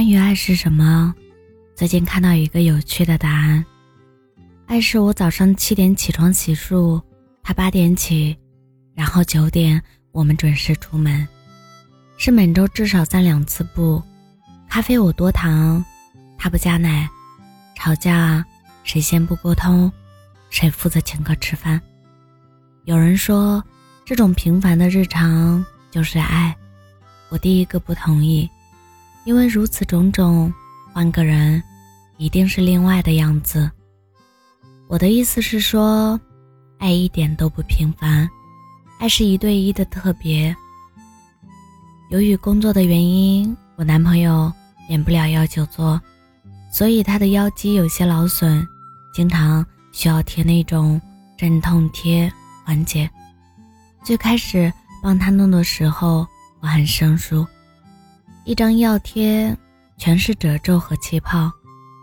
关于爱是什么？最近看到一个有趣的答案：爱是我早上七点起床洗漱，他八点起，然后九点我们准时出门，是每周至少散两次步。咖啡我多糖，他不加奶。吵架谁先不沟通，谁负责请客吃饭？有人说这种平凡的日常就是爱，我第一个不同意。因为如此种种，换个人，一定是另外的样子。我的意思是说，爱一点都不平凡，爱是一对一的特别。由于工作的原因，我男朋友免不了要久坐，所以他的腰肌有些劳损，经常需要贴那种镇痛贴缓解。最开始帮他弄的时候，我很生疏。一张药贴全是褶皱和气泡，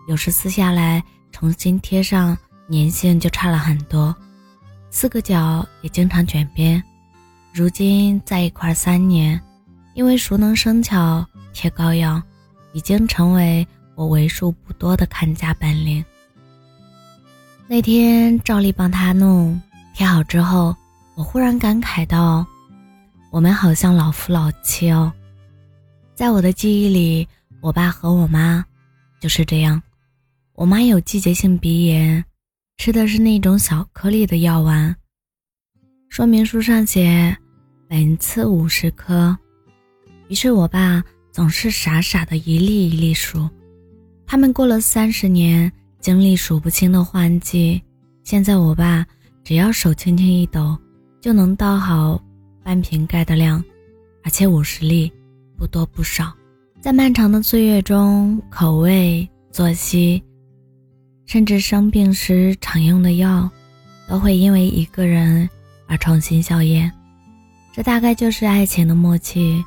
有时撕下来重新贴上，粘性就差了很多。四个角也经常卷边。如今在一块三年，因为熟能生巧，贴膏药已经成为我为数不多的看家本领。那天照例帮他弄贴好之后，我忽然感慨道：“我们好像老夫老妻哦。”在我的记忆里，我爸和我妈就是这样。我妈有季节性鼻炎，吃的是那种小颗粒的药丸。说明书上写每次五十颗，于是我爸总是傻傻的一粒一粒数。他们过了三十年，经历数不清的换季，现在我爸只要手轻轻一抖，就能倒好半瓶盖的量，而且五十粒。不多不少，在漫长的岁月中，口味、作息，甚至生病时常用的药，都会因为一个人而重新消炎。这大概就是爱情的默契，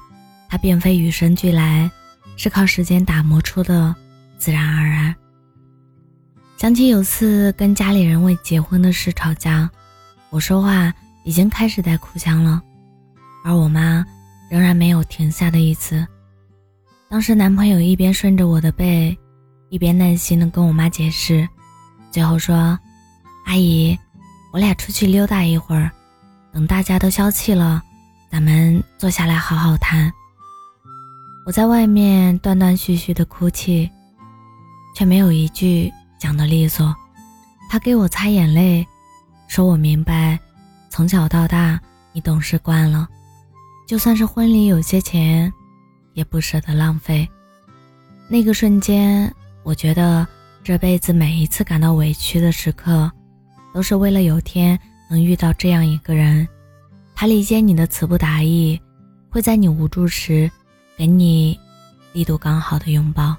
它并非与生俱来，是靠时间打磨出的自然而然。想起有次跟家里人为结婚的事吵架，我说话已经开始带哭腔了，而我妈。仍然没有停下的意思。当时男朋友一边顺着我的背，一边耐心的跟我妈解释，最后说：“阿姨，我俩出去溜达一会儿，等大家都消气了，咱们坐下来好好谈。”我在外面断断续续的哭泣，却没有一句讲的利索。他给我擦眼泪，说我明白，从小到大你懂事惯了。就算是婚礼有些钱，也不舍得浪费。那个瞬间，我觉得这辈子每一次感到委屈的时刻，都是为了有天能遇到这样一个人，他理解你的词不达意，会在你无助时给你力度刚好的拥抱。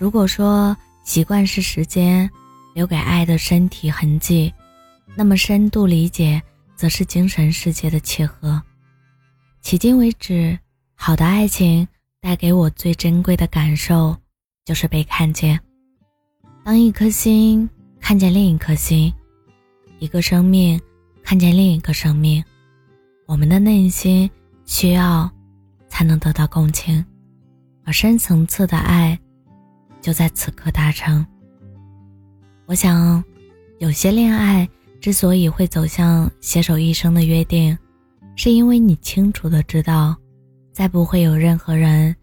如果说习惯是时间留给爱的身体痕迹，那么深度理解则是精神世界的契合。迄今为止，好的爱情带给我最珍贵的感受，就是被看见。当一颗心看见另一颗心，一个生命看见另一个生命，我们的内心需要才能得到共情，而深层次的爱就在此刻达成。我想，有些恋爱之所以会走向携手一生的约定。是因为你清楚的知道，再不会有任何人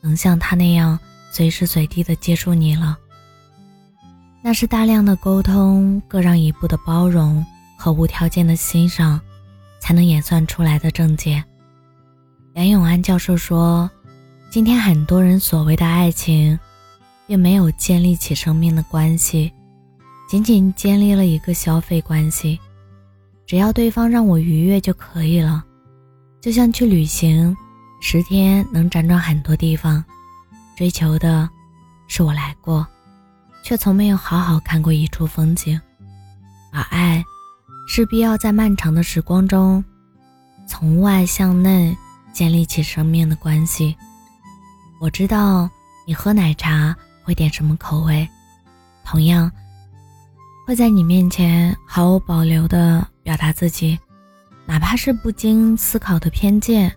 能像他那样随时随地的接触你了。那是大量的沟通、各让一步的包容和无条件的欣赏，才能演算出来的症结。梁永安教授说：“今天很多人所谓的爱情，并没有建立起生命的关系，仅仅建立了一个消费关系。”只要对方让我愉悦就可以了，就像去旅行，十天能辗转很多地方，追求的是我来过，却从没有好好看过一处风景。而爱，是必要在漫长的时光中，从外向内建立起生命的关系。我知道你喝奶茶会点什么口味，同样。会在你面前毫无保留地表达自己，哪怕是不经思考的偏见。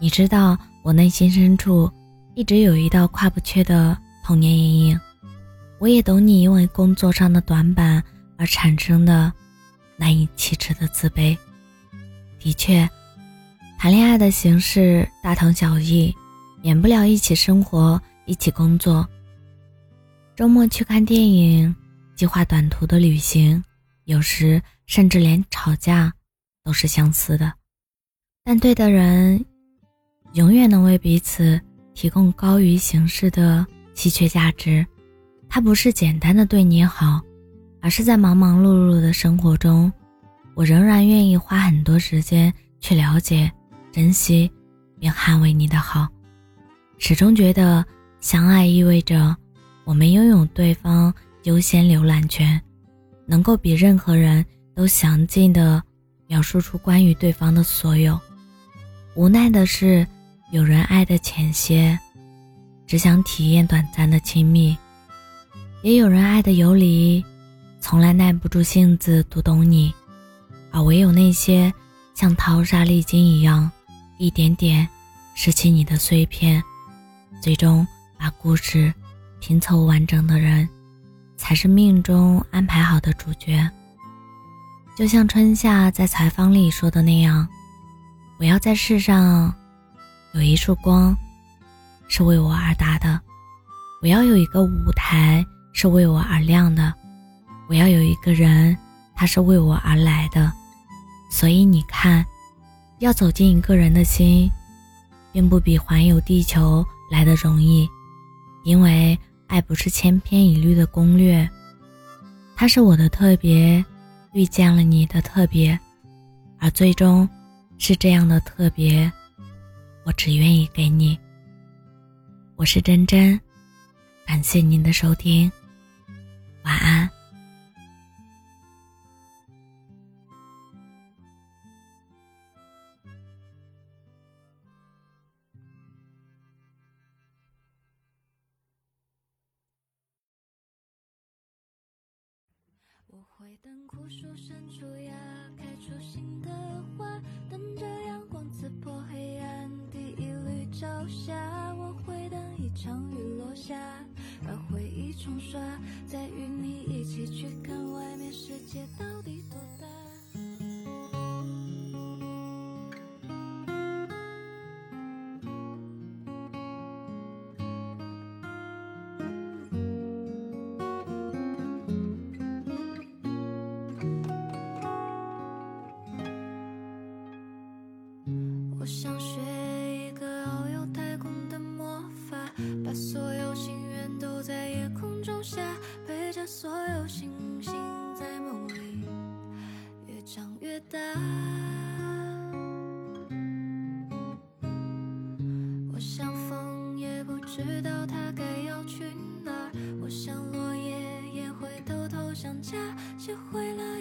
你知道我内心深处一直有一道跨不去的童年阴影。我也懂你因为工作上的短板而产生的难以启齿的自卑。的确，谈恋爱的形式大同小异，免不了一起生活、一起工作。周末去看电影，计划短途的旅行，有时甚至连吵架都是相似的。但对的人，永远能为彼此提供高于形式的稀缺价值。他不是简单的对你好，而是在忙忙碌碌的生活中，我仍然愿意花很多时间去了解、珍惜，并捍卫你的好。始终觉得相爱意味着我们拥有对方优先浏览权，能够比任何人都详尽的描述出关于对方的所有。无奈的是，有人爱的浅些，只想体验短暂的亲密。也有人爱的游离，从来耐不住性子读懂你，而唯有那些像淘沙历金一样，一点点拾起你的碎片，最终把故事拼凑完整的人，才是命中安排好的主角。就像春夏在采访里说的那样：“我要在世上有一束光，是为我而打的；我要有一个舞台。”是为我而亮的，我要有一个人，他是为我而来的。所以你看，要走进一个人的心，并不比环游地球来的容易，因为爱不是千篇一律的攻略，它是我的特别遇见了你的特别，而最终是这样的特别，我只愿意给你。我是真真，感谢您的收听。晚安。我会等枯树生出芽，开出新的花，等着阳光刺破黑暗，第一缕朝霞。我会等一场雨落下。把回忆冲刷，再与你一起去看外面世界知道他该要去哪，我想落叶也会偷偷想家，学会了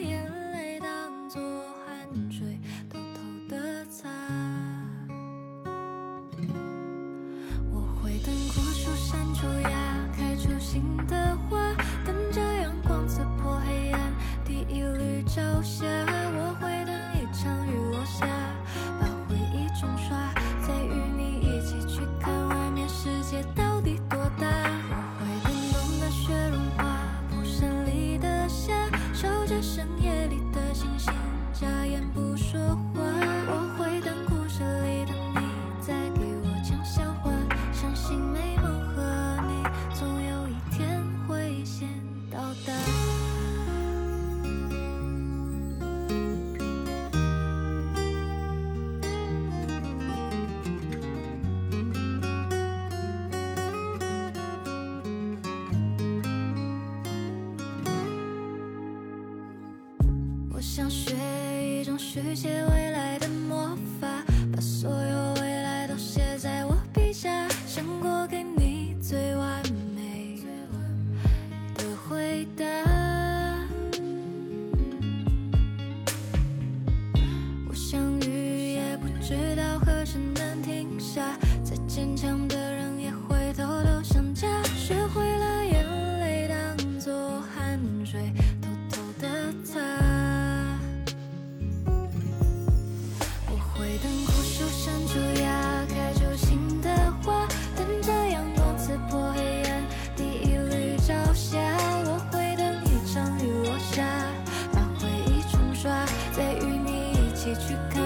想学一种续写未来的魔法，把所有未来都写在我笔下，想过给你最完美的回答。我想雨也不知道何时能停下，再坚强的人也会偷偷想家，学会。去看